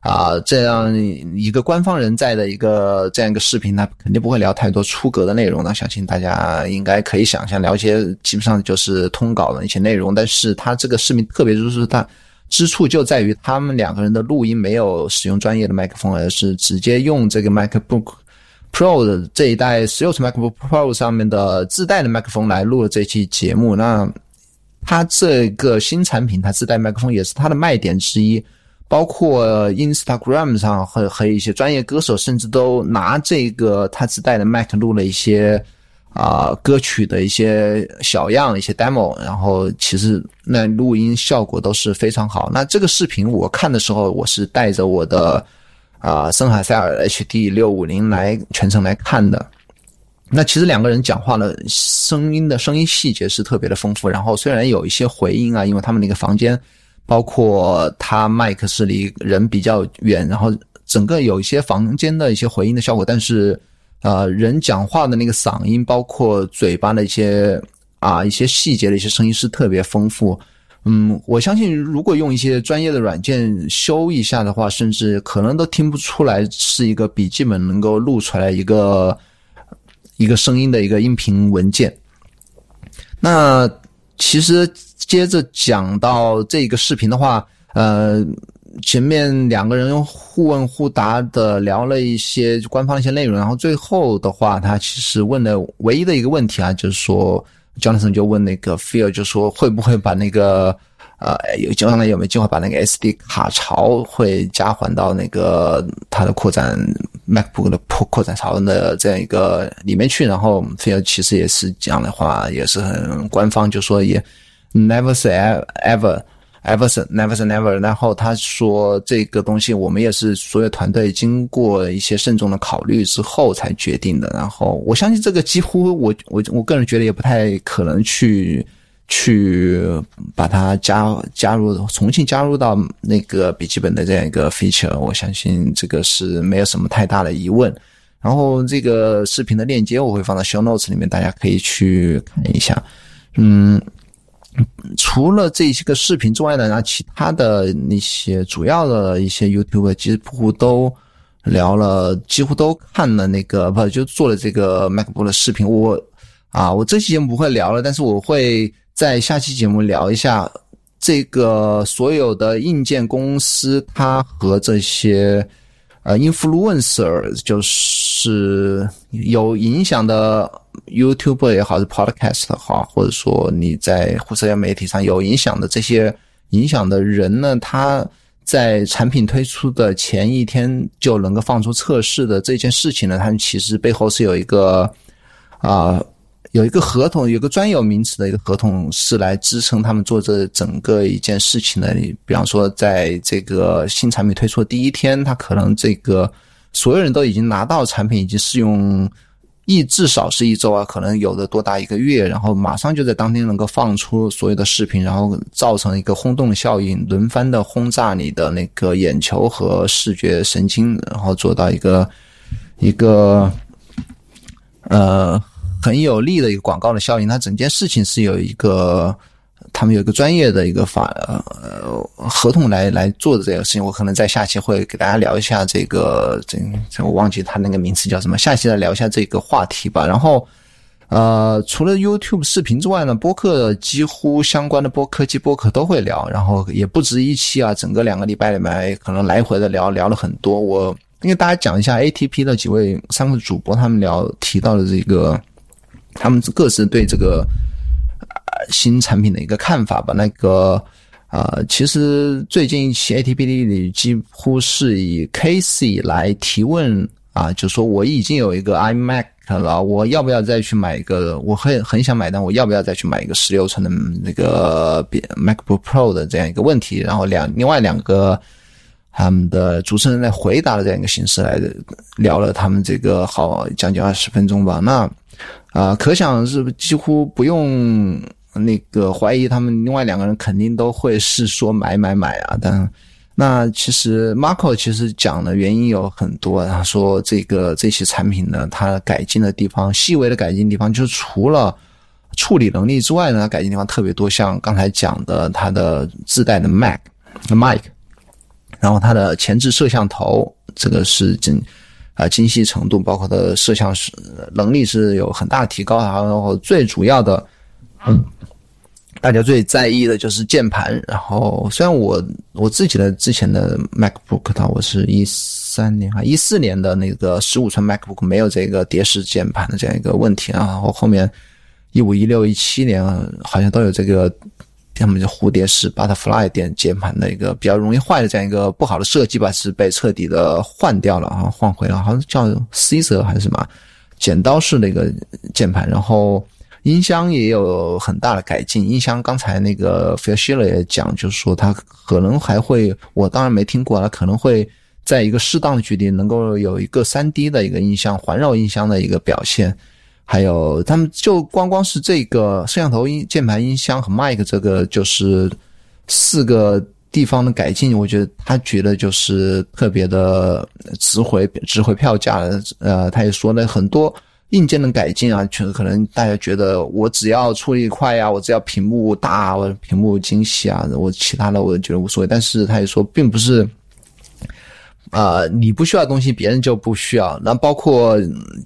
啊，这样一个官方人在的一个这样一个视频，它肯定不会聊太多出格的内容。那相信大家应该可以想象，聊一些基本上就是通稿的一些内容。但是它这个视频特别就是它之处就在于他们两个人的录音没有使用专业的麦克风，而是直接用这个 MacBook。Pro 的这一代十六寸 MacBook Pro 上面的自带的麦克风来录了这期节目。那它这个新产品，它自带麦克风也是它的卖点之一。包括 Instagram 上和和一些专业歌手，甚至都拿这个它自带的麦克录了一些啊歌曲的一些小样、一些 demo。然后其实那录音效果都是非常好。那这个视频我看的时候，我是带着我的。啊，森海塞尔 HD 六五零来全程来看的，那其实两个人讲话的声音的声音细节是特别的丰富。然后虽然有一些回音啊，因为他们那个房间，包括他麦克是离人比较远，然后整个有一些房间的一些回音的效果，但是呃，人讲话的那个嗓音，包括嘴巴的一些啊一些细节的一些声音是特别丰富。嗯，我相信如果用一些专业的软件修一下的话，甚至可能都听不出来是一个笔记本能够录出来一个一个声音的一个音频文件。那其实接着讲到这个视频的话，呃，前面两个人互问互答的聊了一些官方的一些内容，然后最后的话，他其实问的唯一的一个问题啊，就是说。Jonathan 就问那个 Phil，就说会不会把那个呃，有将来有没有计划把那个 SD 卡槽会加缓到那个它的扩展 MacBook 的扩扩展槽的这样一个里面去？然后菲尔其实也是讲的话，也是很官方，就说也 never say ever evers nevers never。然后他说这个东西我们也是所有团队经过一些慎重的考虑之后才决定的。然后我相信这个几乎我我我个人觉得也不太可能去。去把它加加入重新加入到那个笔记本的这样一个 feature，我相信这个是没有什么太大的疑问。然后这个视频的链接我会放到 show notes 里面，大家可以去看一下。嗯，除了这些个视频之外呢，然后其他的那些主要的一些 YouTube 几乎都聊了，几乎都看了那个不就做了这个 MacBook 的视频。我啊，我这期节目不会聊了，但是我会。在下期节目聊一下这个所有的硬件公司，它和这些呃 influencer，就是有影响的 YouTube 也好，是 Podcast 的话，或者说你在社交媒体上有影响的这些影响的人呢，他在产品推出的前一天就能够放出测试的这件事情呢，他们其实背后是有一个啊。有一个合同，有个专有名词的一个合同是来支撑他们做这整个一件事情的。你比方说，在这个新产品推出的第一天，他可能这个所有人都已经拿到产品，已经试用一至少是一周啊，可能有的多达一个月，然后马上就在当天能够放出所有的视频，然后造成一个轰动效应，轮番的轰炸你的那个眼球和视觉神经，然后做到一个一个呃。很有利的一个广告的效应，它整件事情是有一个，他们有一个专业的一个法呃合同来来做的这个事情。我可能在下期会给大家聊一下这个，这这我忘记他那个名词叫什么，下期来聊一下这个话题吧。然后，呃，除了 YouTube 视频之外呢，播客几乎相关的播科技播客都会聊，然后也不止一期啊，整个两个礼拜里面可能来回的聊聊了很多。我因为大家讲一下 ATP 的几位三个主播他们聊提到的这个。他们各自对这个新产品的一个看法吧。那个啊，其实最近一期 ATPD 里几乎是以 Casey 来提问啊，就说我已经有一个 iMac 了，我要不要再去买一个？我很很想买，但我要不要再去买一个十六寸的那个 MacBook Pro 的这样一个问题？然后两另外两个他们的主持人在回答的这样一个形式来聊了他们这个好将近二十分钟吧。那。啊，可想是几乎不用那个怀疑，他们另外两个人肯定都会是说买买买啊。但那其实 Marco 其实讲的原因有很多，他说这个这些产品呢，它改进的地方，细微的改进地方，就是除了处理能力之外呢，改进地方特别多。像刚才讲的，它的自带的 Mac Mic，然后它的前置摄像头，这个是真。啊，精细程度包括它的摄像是能力是有很大提高，然后最主要的，嗯，大家最在意的就是键盘。然后虽然我我自己的之前的 MacBook 它我是一三年啊一四年的那个十五寸 MacBook 没有这个叠式键盘的这样一个问题啊，然后后面一五一六一七年好像都有这个。要么就蝴蝶式 butterfly 键键盘的一个比较容易坏的这样一个不好的设计吧，是被彻底的换掉了啊，换回了，好像叫 C 字还是什么剪刀式的一个键盘。然后音箱也有很大的改进，音箱刚才那个 Phil Schiller 也讲，就是说它可能还会，我当然没听过，它可能会在一个适当的距离能够有一个三 D 的一个音箱环绕音箱的一个表现。还有，他们就光光是这个摄像头、音键盘、音箱和麦克，这个就是四个地方的改进。我觉得他觉得就是特别的值回值回票价的。呃，他也说了很多硬件的改进啊，确实可能大家觉得我只要处理快呀，我只要屏幕大，我屏幕精细啊，我其他的我觉得无所谓。但是他也说，并不是啊，你不需要的东西，别人就不需要。那包括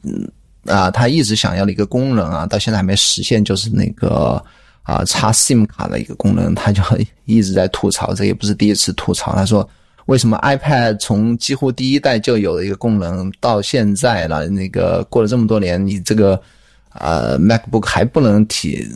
嗯。啊，他一直想要的一个功能啊，到现在还没实现，就是那个啊插 SIM 卡的一个功能，他就一直在吐槽，这也不是第一次吐槽。他说，为什么 iPad 从几乎第一代就有的一个功能，到现在了，那个过了这么多年，你这个呃，MacBook 还不能提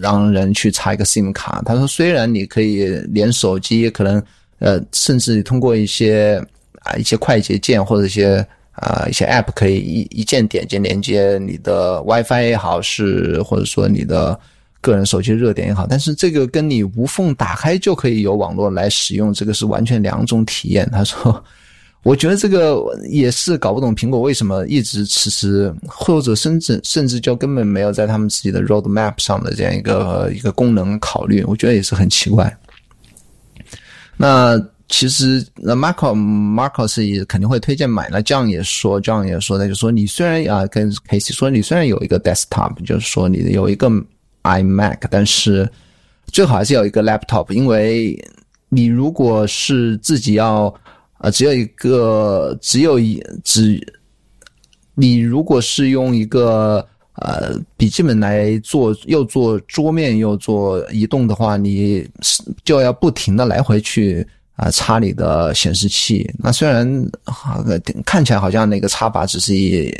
让人去插一个 SIM 卡。他说，虽然你可以连手机，可能呃，甚至通过一些啊一些快捷键或者一些啊一些 App 可以一一键点击连接你的 WiFi 也好，是或者说你的个人手机热点也好，但是这个跟你无缝打开就可以有网络来使用，这个是完全两种体验。他说。我觉得这个也是搞不懂苹果为什么一直迟迟，或者甚至甚至就根本没有在他们自己的 roadmap 上的这样一个一个功能考虑，我觉得也是很奇怪。那其实那 Marco Marco 是肯定会推荐买。那 John 也说，John 也说，那就说你虽然啊跟 Casey 说，你虽然有一个 desktop，就是说你有一个 iMac，但是最好还是有一个 laptop，因为你如果是自己要。啊，只有一个，只有一只。你如果是用一个呃笔记本来做，又做桌面又做移动的话，你就要不停的来回去啊插你的显示器。那虽然看起来好像那个插拔只是一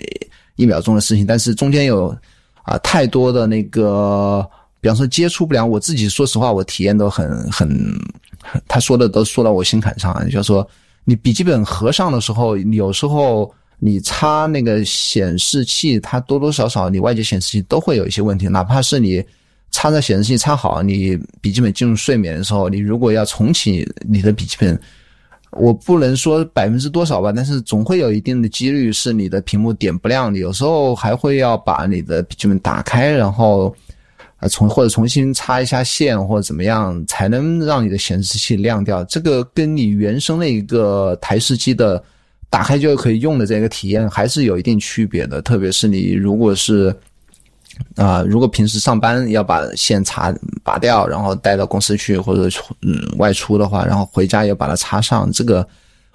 一秒钟的事情，但是中间有啊太多的那个，比方说接触不良。我自己说实话，我体验都很很，他说的都说到我心坎上，就是说。你笔记本合上的时候，有时候你插那个显示器，它多多少少你外接显示器都会有一些问题。哪怕是你插在显示器插好，你笔记本进入睡眠的时候，你如果要重启你的笔记本，我不能说百分之多少吧，但是总会有一定的几率是你的屏幕点不亮。你有时候还会要把你的笔记本打开，然后。啊，重或者重新插一下线或者怎么样，才能让你的显示器亮掉。这个跟你原生的一个台式机的打开就可以用的这个体验还是有一定区别的。特别是你如果是啊，如果平时上班要把线插拔掉，然后带到公司去或者嗯外出的话，然后回家要把它插上，这个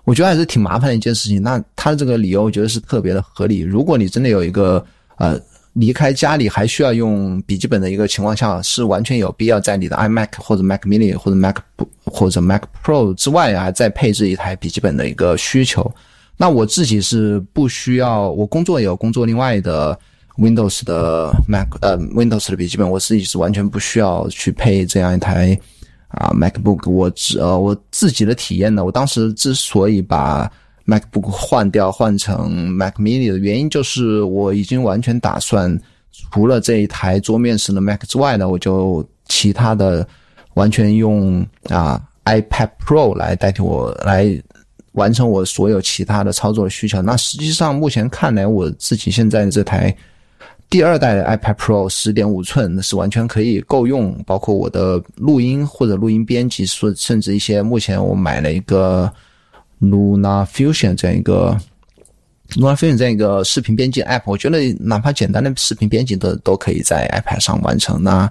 我觉得还是挺麻烦的一件事情。那他的这个理由，我觉得是特别的合理。如果你真的有一个呃。离开家里还需要用笔记本的一个情况下，是完全有必要在你的 iMac 或者 Mac Mini 或者 Mac 或者 Mac Pro 之外啊，再配置一台笔记本的一个需求。那我自己是不需要，我工作有工作另外的 Windows 的 Mac 呃 Windows 的笔记本，我自己是完全不需要去配这样一台啊 MacBook。我只呃我自己的体验呢，我当时之所以把 MacBook 换掉换成 Mac Mini 的原因就是，我已经完全打算除了这一台桌面式的 Mac 之外呢，我就其他的完全用啊 iPad Pro 来代替我来完成我所有其他的操作需求。那实际上目前看来，我自己现在这台第二代 iPad Pro 十点五寸那是完全可以够用，包括我的录音或者录音编辑，说甚至一些目前我买了一个。Luna Fusion 这样一个 Luna Fusion 这样一个视频编辑 App，我觉得哪怕简单的视频编辑都都可以在 iPad 上完成。那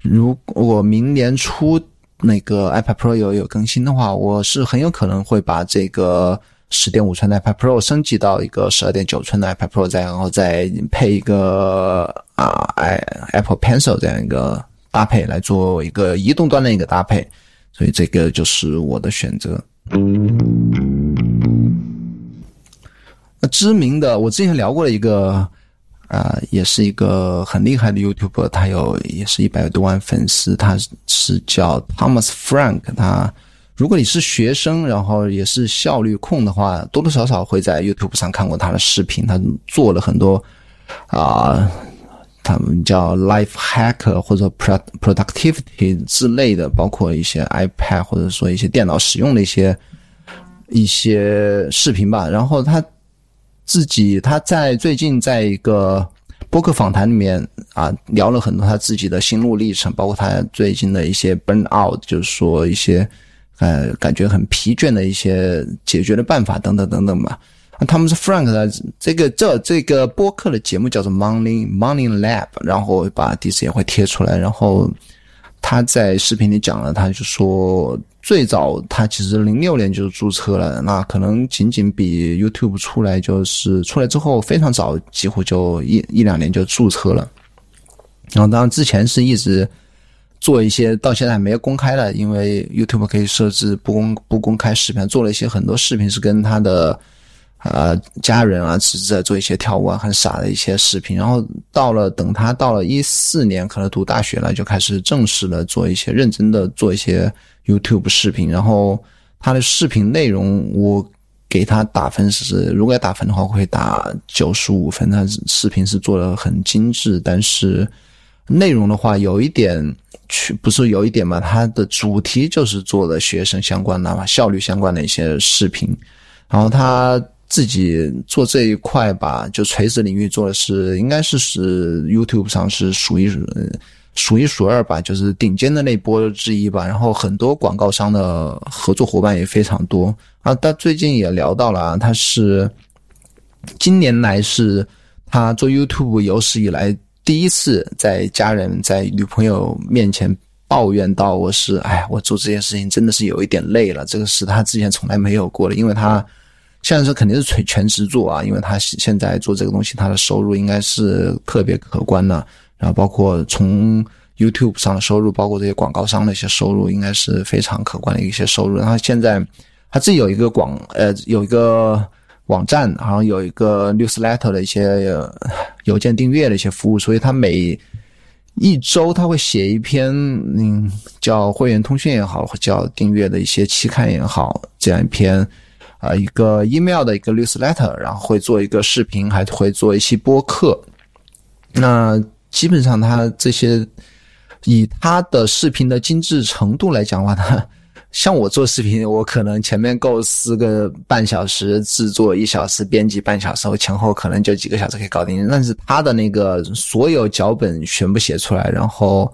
如果明年初那个 iPad Pro 有有更新的话，我是很有可能会把这个十点五寸的 iPad Pro 升级到一个十二点九寸的 iPad Pro，再然后再配一个啊 i Apple Pencil 这样一个搭配来做一个移动端的一个搭配。所以这个就是我的选择。那知名的，我之前聊过的一个，啊，也是一个很厉害的 YouTuber，他有也是一百多万粉丝，他是叫 Thomas Frank。他如果你是学生，然后也是效率控的话，多多少少会在 YouTube 上看过他的视频。他做了很多啊，他们叫 Life Hacker 或者 Productivity 之类的，包括一些 iPad 或者说一些电脑使用的一些。一些视频吧，然后他自己他在最近在一个播客访谈里面啊聊了很多他自己的心路历程，包括他最近的一些 burn out，就是说一些呃感觉很疲倦的一些解决的办法等等等等吧。他们是 Frank 的这个这这个播客的节目叫做 Money Money Lab，然后把地址也会贴出来，然后他在视频里讲了，他就说。最早他其实零六年就注册了，那可能仅仅比 YouTube 出来就是出来之后非常早，几乎就一一两年就注册了。然后当然之前是一直做一些到现在还没有公开的，因为 YouTube 可以设置不公不公开视频，做了一些很多视频是跟他的呃家人啊，只是在做一些跳舞啊很傻的一些视频。然后到了等他到了一四年，可能读大学了，就开始正式的做一些认真的做一些 YouTube 视频。然后他的视频内容，我给他打分是，如果要打分的话，会打九十五分。他视频是做的很精致，但是内容的话有一点。去不是有一点嘛？它的主题就是做的学生相关的嘛，效率相关的一些视频。然后他自己做这一块吧，就垂直领域做的是，应该是是 YouTube 上是数一数一数二吧，就是顶尖的那波之一吧。然后很多广告商的合作伙伴也非常多啊。他最近也聊到了，啊他是今年来是他做 YouTube 有史以来。第一次在家人在女朋友面前抱怨到我是，哎，我做这件事情真的是有一点累了。这个是他之前从来没有过的，因为他现在是肯定是全全职做啊，因为他现在做这个东西，他的收入应该是特别可观的。然后包括从 YouTube 上的收入，包括这些广告商的一些收入，应该是非常可观的一些收入。然后现在他自己有一个广呃有一个。网站好像有一个 newsletter 的一些邮件订阅的一些服务，所以他每一周他会写一篇，嗯，叫会员通讯也好，叫订阅的一些期刊也好，这样一篇啊一个 email 的一个 newsletter，然后会做一个视频，还会做一期播客。那基本上他这些以他的视频的精致程度来讲的话，他。像我做视频，我可能前面构思个半小时，制作一小时，编辑半小时，我前后可能就几个小时可以搞定。但是他的那个所有脚本全部写出来，然后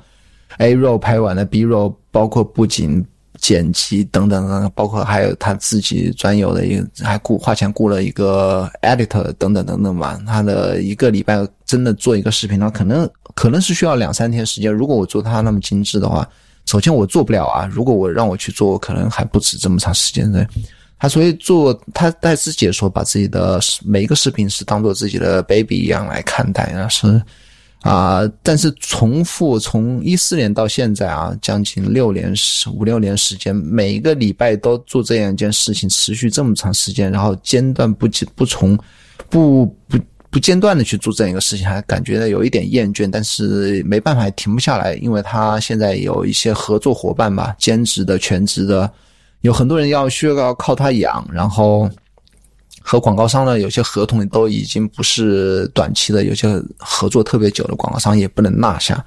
A roll 拍完了，B roll 包括布景、剪辑等等等，包括还有他自己专有的一个，还雇花钱雇了一个 editor 等等等等吧。他的一个礼拜真的做一个视频，那可能可能是需要两三天时间。如果我做他那么精致的话。首先我做不了啊，如果我让我去做，我可能还不止这么长时间的。他所以做，他在自己说，把自己的每一个视频是当做自己的 baby 一样来看待啊，是啊。但是重复从一四年到现在啊，将近六年时五六年时间，每一个礼拜都做这样一件事情，持续这么长时间，然后间断不不从不不。不间断的去做这样一个事情，还感觉到有一点厌倦，但是没办法，停不下来，因为他现在有一些合作伙伴吧，兼职的、全职的，有很多人要需要靠他养，然后和广告商的有些合同都已经不是短期的，有些合作特别久的广告商也不能落下，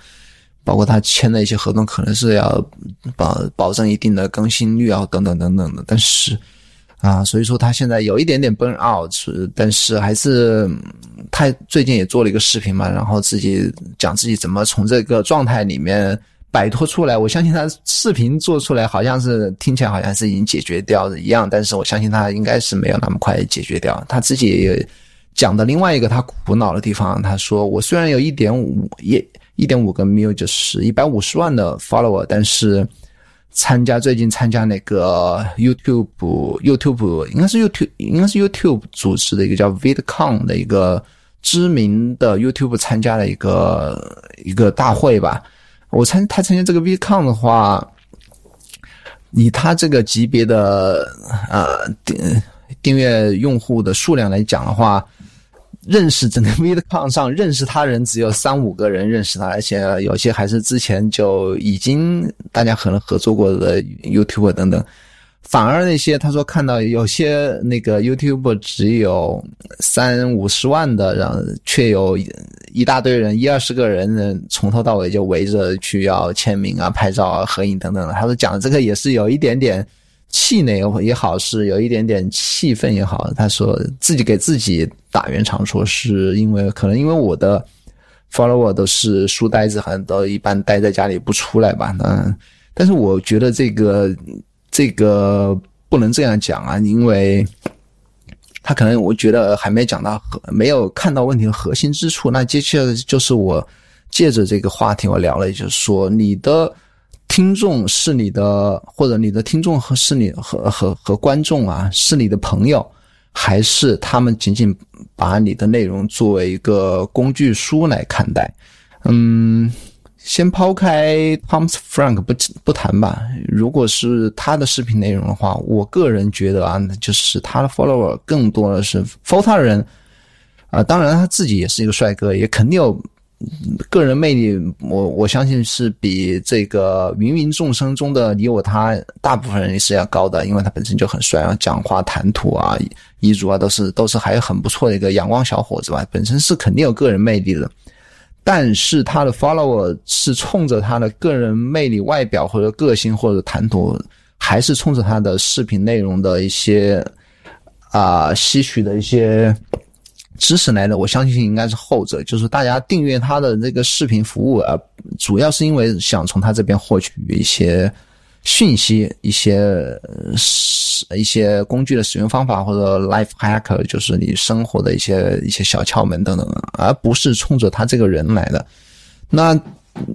包括他签的一些合同，可能是要保保证一定的更新率啊，等等等等的，但是。啊，所以说他现在有一点点 burn out，但是还是他最近也做了一个视频嘛，然后自己讲自己怎么从这个状态里面摆脱出来。我相信他视频做出来好像是听起来好像是已经解决掉的一样，但是我相信他应该是没有那么快解决掉。他自己也讲的另外一个他苦恼的地方，他说我虽然有一点五一一点五个 mil 就是一百五十万的 follower，但是。参加最近参加那个 YouTube YouTube 应该是 YouTube 应该是 YouTube 组织的一个叫 VidCon 的一个知名的 YouTube 参加的一个一个大会吧。我参他参加这个 VidCon 的话，以他这个级别的呃订订阅用户的数量来讲的话。认识整个 VidCon 上认识他人只有三五个人认识他，而且有些还是之前就已经大家可能合作过的 YouTube 等等。反而那些他说看到有些那个 YouTube 只有三五十万的，然后却有一大堆人一二十个人从头到尾就围着去要签名啊、拍照啊、合影等等的。他说讲的这个也是有一点点。气馁也好，是有一点点气愤也好，他说自己给自己打圆场，说是因为可能因为我的 follower 都是书呆子，好像都一般待在家里不出来吧。嗯，但是我觉得这个这个不能这样讲啊，因为他可能我觉得还没讲到，没有看到问题的核心之处。那接下来就是我借着这个话题，我聊了，就是说你的。听众是你的，或者你的听众和是你和和和观众啊，是你的朋友，还是他们仅仅把你的内容作为一个工具书来看待？嗯，先抛开 Tom's Frank 不不谈吧，如果是他的视频内容的话，我个人觉得啊，就是他的 follower 更多的是 follow 他的人啊，当然他自己也是一个帅哥，也肯定有个人魅力。我我相信是比这个芸芸众生中的你我他大部分人是要高的，因为他本身就很帅啊，讲话谈吐啊、衣着啊都是都是还很不错的一个阳光小伙子吧，本身是肯定有个人魅力的。但是他的 follower 是冲着他的个人魅力、外表或者个性或者谈吐，还是冲着他的视频内容的一些啊吸取的一些知识来的？我相信应该是后者，就是大家订阅他的这个视频服务啊，主要是因为想从他这边获取一些。讯息一些一些工具的使用方法或者 life hacker，就是你生活的一些一些小窍门等等，而不是冲着他这个人来的。那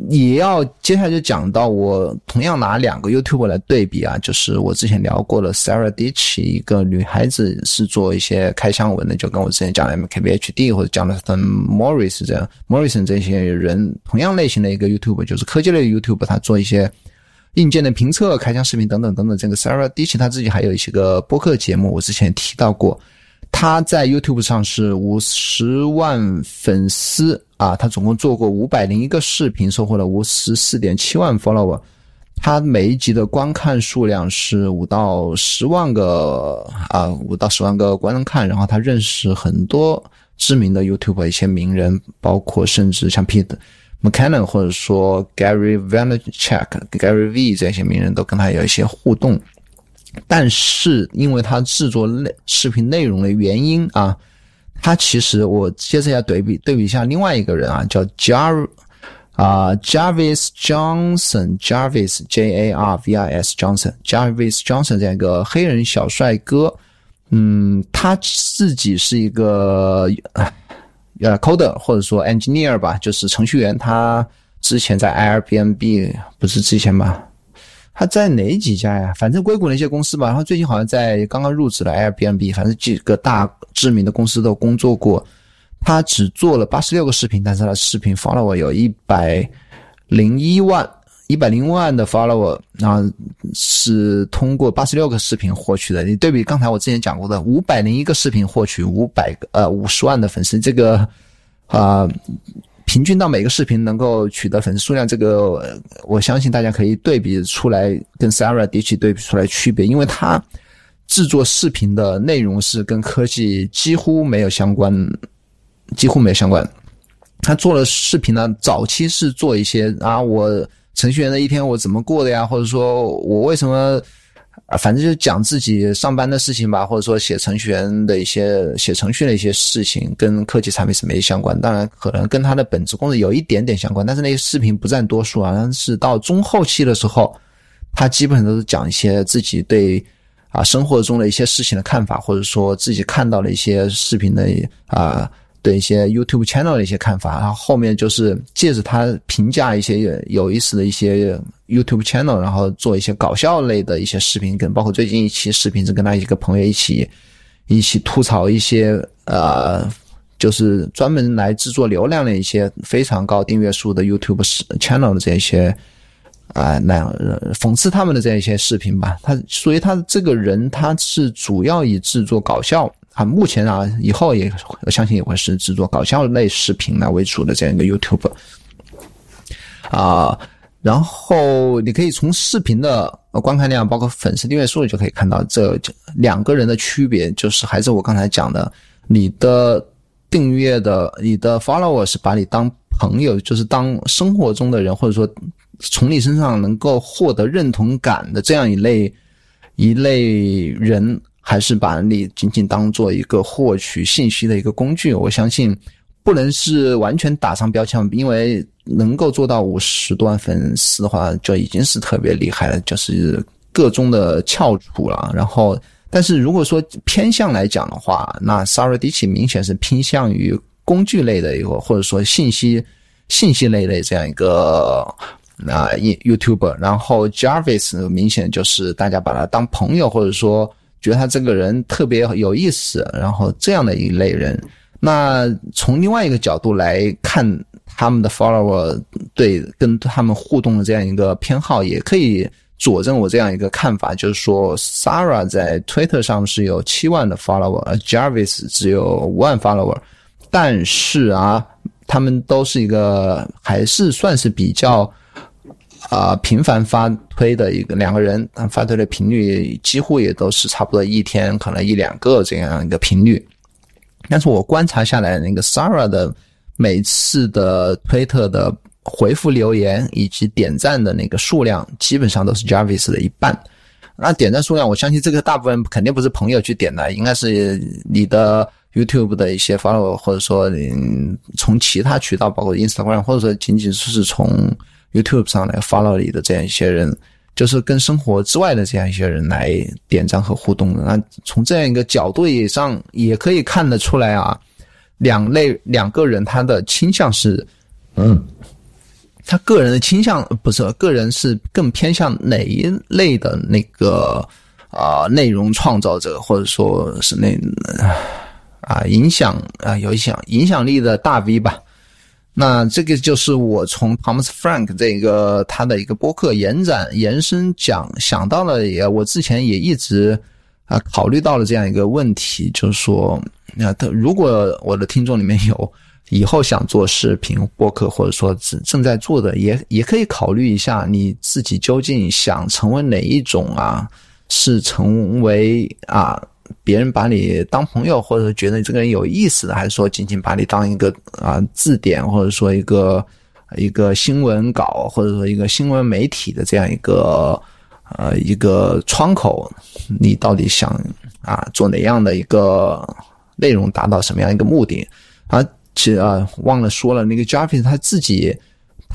也要接下来就讲到我同样拿两个 YouTube 来对比啊，就是我之前聊过的 Sarah Ditch，一个女孩子是做一些开箱文的，就跟我之前讲的 MKBHD 或者讲的 Morris 这样 Morrison 这些人同样类型的一个 YouTube，就是科技类的 YouTube，他做一些。硬件的评测、开箱视频等等等等，这个 Sarah Ditch 他自己还有一些个播客节目，我之前提到过。他在 YouTube 上是五十万粉丝啊，他总共做过五百零一个视频，收获了五十四点七万 follower。他每一集的观看数量是五到十万个啊，五到十万个观看。然后他认识很多知名的 YouTube 一些名人，包括甚至像 Pete。McKenna 或者说 Gary Vaynerchuk、Gary V 这些名人都跟他有一些互动，但是因为他制作内视频内容的原因啊，他其实我接着要对比对比一下另外一个人啊，叫 Jar 啊 Jarvis Johnson Jarvis J A R V I S Johnson Jarvis Johnson 这样一个黑人小帅哥，嗯，他自己是一个。呃，coder 或者说 engineer 吧，就是程序员。他之前在 Airbnb 不是之前吧？他在哪几家呀？反正硅谷那些公司吧。然后最近好像在刚刚入职了 Airbnb，反正几个大知名的公司都工作过。他只做了八十六个视频，但是他的视频 follower 有一百零一万，一百零万的 follower，然后是通过八十六个视频获取的。你对比刚才我之前讲过的五百零一个视频获取五百个呃五十万的粉丝，这个啊平均到每个视频能够取得粉丝数量，这个我相信大家可以对比出来，跟 Sarah d i c h 对比出来区别，因为他制作视频的内容是跟科技几乎没有相关，几乎没有相关。他做的视频呢，早期是做一些啊我。程序员的一天我怎么过的呀？或者说我为什么啊？反正就讲自己上班的事情吧，或者说写程序员的一些写程序的一些事情，跟科技产品是没相关。当然，可能跟他的本职工作有一点点相关，但是那些视频不占多数啊。但是到中后期的时候，他基本上都是讲一些自己对啊生活中的一些事情的看法，或者说自己看到的一些视频的啊。对一些 YouTube channel 的一些看法，然后后面就是借着他评价一些有意思的一些 YouTube channel，然后做一些搞笑类的一些视频，跟包括最近一期视频是跟他一个朋友一起一起吐槽一些呃，就是专门来制作流量的一些非常高订阅数的 YouTube channel 的这一些啊那样讽刺他们的这样一些视频吧。他所以他这个人他是主要以制作搞笑。啊，目前啊，以后也我相信也会是制作搞笑类视频来为主的这样一个 YouTube 啊。然后你可以从视频的观看量，包括粉丝订阅数，就可以看到这两个人的区别，就是还是我刚才讲的，你的订阅的你的 follower 是把你当朋友，就是当生活中的人，或者说从你身上能够获得认同感的这样一类一类人。还是把你仅仅当做一个获取信息的一个工具，我相信不能是完全打上标签，因为能够做到五十多万粉丝的话，就已经是特别厉害了，就是个中的翘楚了。然后，但是如果说偏向来讲的话，那 Saradich 明显是偏向于工具类的一个，或者说信息信息类的这样一个啊 YouTube，然后 Jarvis 明显就是大家把他当朋友，或者说。觉得他这个人特别有意思，然后这样的一类人，那从另外一个角度来看他们的 follower 对跟他们互动的这样一个偏好，也可以佐证我这样一个看法，就是说，Sarah 在 Twitter 上是有七万的 follower，而 Jarvis 只有五万 follower，但是啊，他们都是一个还是算是比较。啊，频繁发推的一个两个人，发推的频率几乎也都是差不多一天可能一两个这样一个频率。但是我观察下来，那个 Sara 的每次的推特的回复留言以及点赞的那个数量，基本上都是 Jarvis 的一半。那点赞数量，我相信这个大部分肯定不是朋友去点的，应该是你的 YouTube 的一些 follow，或者说你从其他渠道，包括 Instagram，或者说仅仅是从。YouTube 上来 follow 你的这样一些人，就是跟生活之外的这样一些人来点赞和互动的。那从这样一个角度上，也可以看得出来啊，两类两个人他的倾向是，嗯，他个人的倾向不是个人是更偏向哪一类的那个啊内容创造者，或者说是那啊影响啊有影响影响力的大 V 吧。那这个就是我从 Thomas Frank 这个他的一个播客延展延伸讲想到了，也我之前也一直啊考虑到了这样一个问题，就是说，那他如果我的听众里面有以后想做视频播客，或者说正正在做的，也也可以考虑一下你自己究竟想成为哪一种啊？是成为啊？别人把你当朋友，或者觉得你这个人有意思的，还是说仅仅把你当一个啊字典，或者说一个一个新闻稿，或者说一个新闻媒体的这样一个呃一个窗口？你到底想啊做哪样的一个内容，达到什么样一个目的？啊，其实啊忘了说了，那个 Jarvis 他自己。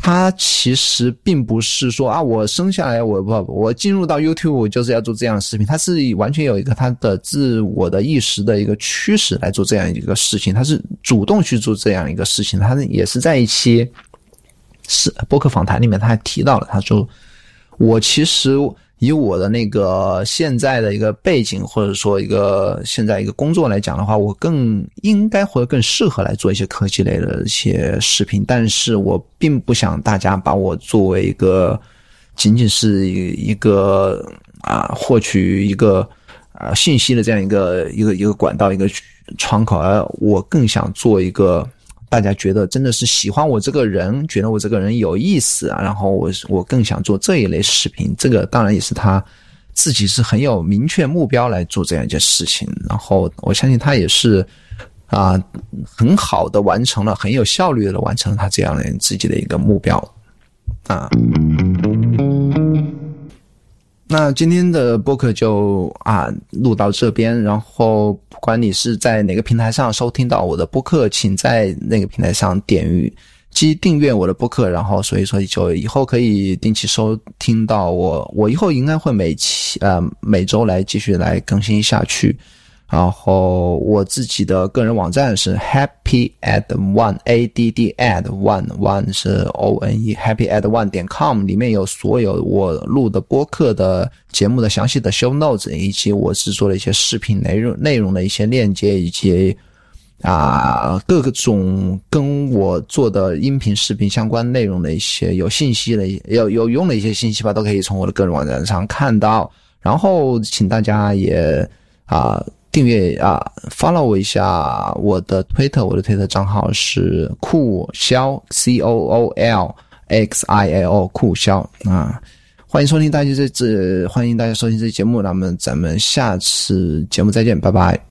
他其实并不是说啊，我生下来我不我进入到 YouTube 就是要做这样的视频，他是完全有一个他的自我的意识的一个驱使来做这样一个事情，他是主动去做这样一个事情，他也是在一期是播客访谈里面他还提到了，他说我其实。以我的那个现在的一个背景，或者说一个现在一个工作来讲的话，我更应该或者更适合来做一些科技类的一些视频。但是我并不想大家把我作为一个仅仅是一一个啊获取一个啊信息的这样一个一个一个管道一个窗口，而我更想做一个。大家觉得真的是喜欢我这个人，觉得我这个人有意思啊，然后我我更想做这一类视频。这个当然也是他自己是很有明确目标来做这样一件事情。然后我相信他也是啊，很好的完成了，很有效率的完成了他这样的自己的一个目标啊。那今天的播客就啊录到这边，然后不管你是在哪个平台上收听到我的播客，请在那个平台上点击订阅我的播客，然后所以说就以后可以定期收听到我，我以后应该会每期呃每周来继续来更新下去。然后我自己的个人网站是 happy at one a d d at one one 是 o n e happy at one 点 com 里面有所有我录的播客的节目的详细的 show notes 以及我制作的一些视频内容内容的一些链接以及啊各种跟我做的音频视频相关内容的一些有信息的有有用的一些信息吧，都可以从我的个人网站上看到。然后请大家也啊。订阅啊，follow 我一下我的推特，我的推特账号是酷肖 C O O L X I L O 酷肖啊，欢迎收听大家这这欢迎大家收听这期节目，那么咱们下次节目再见，拜拜。